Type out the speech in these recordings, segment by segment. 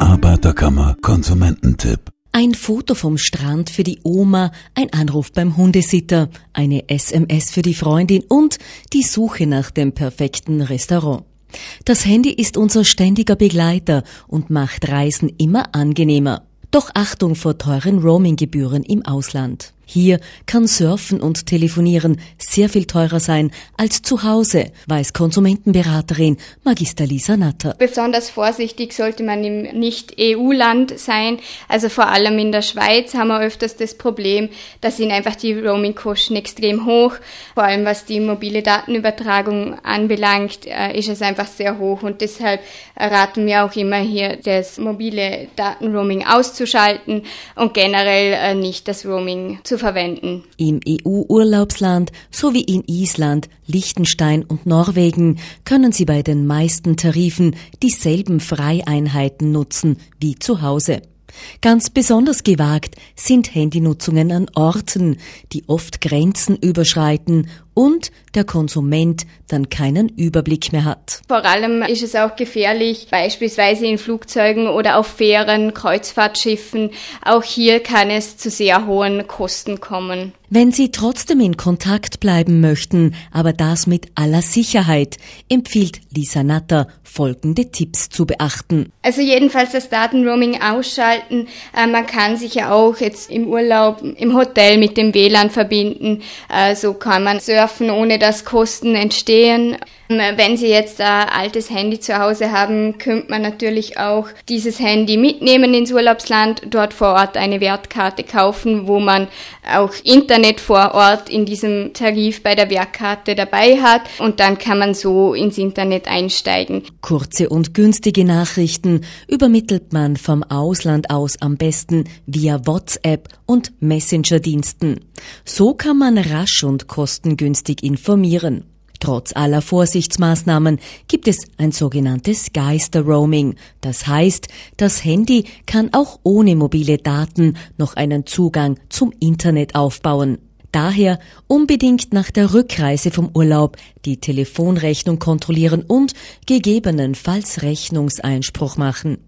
Arbeiterkammer Konsumententipp. Ein Foto vom Strand für die Oma, ein Anruf beim Hundesitter, eine SMS für die Freundin und die Suche nach dem perfekten Restaurant. Das Handy ist unser ständiger Begleiter und macht Reisen immer angenehmer. Doch Achtung vor teuren Roaminggebühren im Ausland. Hier kann Surfen und Telefonieren sehr viel teurer sein als zu Hause, weiß Konsumentenberaterin Magister Lisa Natter. Besonders vorsichtig sollte man im Nicht-EU-Land sein. Also vor allem in der Schweiz haben wir öfters das Problem, da sind einfach die Roaming-Kosten extrem hoch. Vor allem was die mobile Datenübertragung anbelangt, äh, ist es einfach sehr hoch und deshalb raten wir auch immer hier, das mobile Datenroaming auszuschalten und generell äh, nicht das Roaming zu verwenden. Im EU-Urlaubsland sowie in Island, Liechtenstein und Norwegen können Sie bei den meisten Tarifen dieselben Freieinheiten nutzen wie zu Hause. Ganz besonders gewagt sind Handynutzungen an Orten, die oft Grenzen überschreiten und der Konsument dann keinen Überblick mehr hat. Vor allem ist es auch gefährlich, beispielsweise in Flugzeugen oder auf Fähren, Kreuzfahrtschiffen. Auch hier kann es zu sehr hohen Kosten kommen. Wenn Sie trotzdem in Kontakt bleiben möchten, aber das mit aller Sicherheit, empfiehlt Lisa Natter folgende Tipps zu beachten. Also jedenfalls das Datenroaming ausschalten. Äh, man kann sich ja auch jetzt im Urlaub im Hotel mit dem WLAN verbinden. Äh, so kann man surfen, ohne dass Kosten entstehen. Wenn Sie jetzt ein altes Handy zu Hause haben, könnte man natürlich auch dieses Handy mitnehmen ins Urlaubsland, dort vor Ort eine Wertkarte kaufen, wo man auch Internet vor Ort in diesem Tarif bei der Wertkarte dabei hat und dann kann man so ins Internet einsteigen. Kurze und günstige Nachrichten übermittelt man vom Ausland aus am besten via WhatsApp und Messenger-Diensten. So kann man rasch und kostengünstig informieren. Trotz aller Vorsichtsmaßnahmen gibt es ein sogenanntes Geister-Roaming. Das heißt, das Handy kann auch ohne mobile Daten noch einen Zugang zum Internet aufbauen. Daher unbedingt nach der Rückreise vom Urlaub die Telefonrechnung kontrollieren und gegebenenfalls Rechnungseinspruch machen.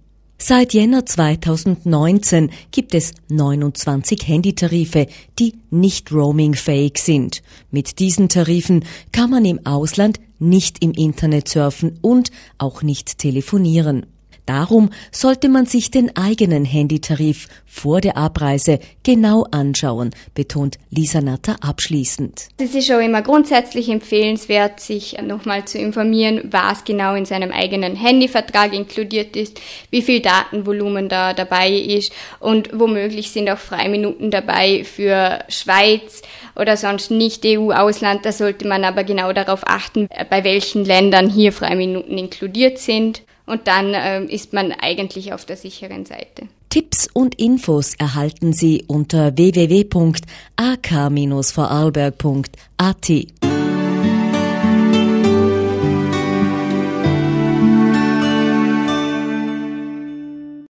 Seit Jänner 2019 gibt es 29 Handytarife, die nicht roamingfähig sind. Mit diesen Tarifen kann man im Ausland nicht im Internet surfen und auch nicht telefonieren. Darum sollte man sich den eigenen Handytarif vor der Abreise genau anschauen, betont Lisa Natter abschließend. Es ist auch immer grundsätzlich empfehlenswert, sich nochmal zu informieren, was genau in seinem eigenen Handyvertrag inkludiert ist, wie viel Datenvolumen da dabei ist und womöglich sind auch Freiminuten dabei für Schweiz oder sonst nicht EU-Ausland. Da sollte man aber genau darauf achten, bei welchen Ländern hier Freiminuten inkludiert sind und dann äh, ist man eigentlich auf der sicheren Seite. Tipps und Infos erhalten Sie unter www.ak-vorarlberg.at.